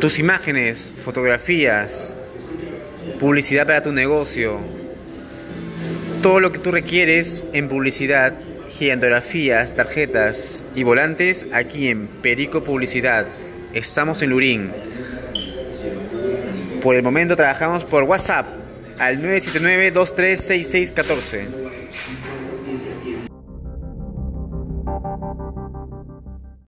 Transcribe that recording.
Tus imágenes, fotografías, publicidad para tu negocio, todo lo que tú requieres en publicidad, gigantografías, tarjetas y volantes aquí en Perico Publicidad. Estamos en Lurín. Por el momento trabajamos por WhatsApp al 979-236614.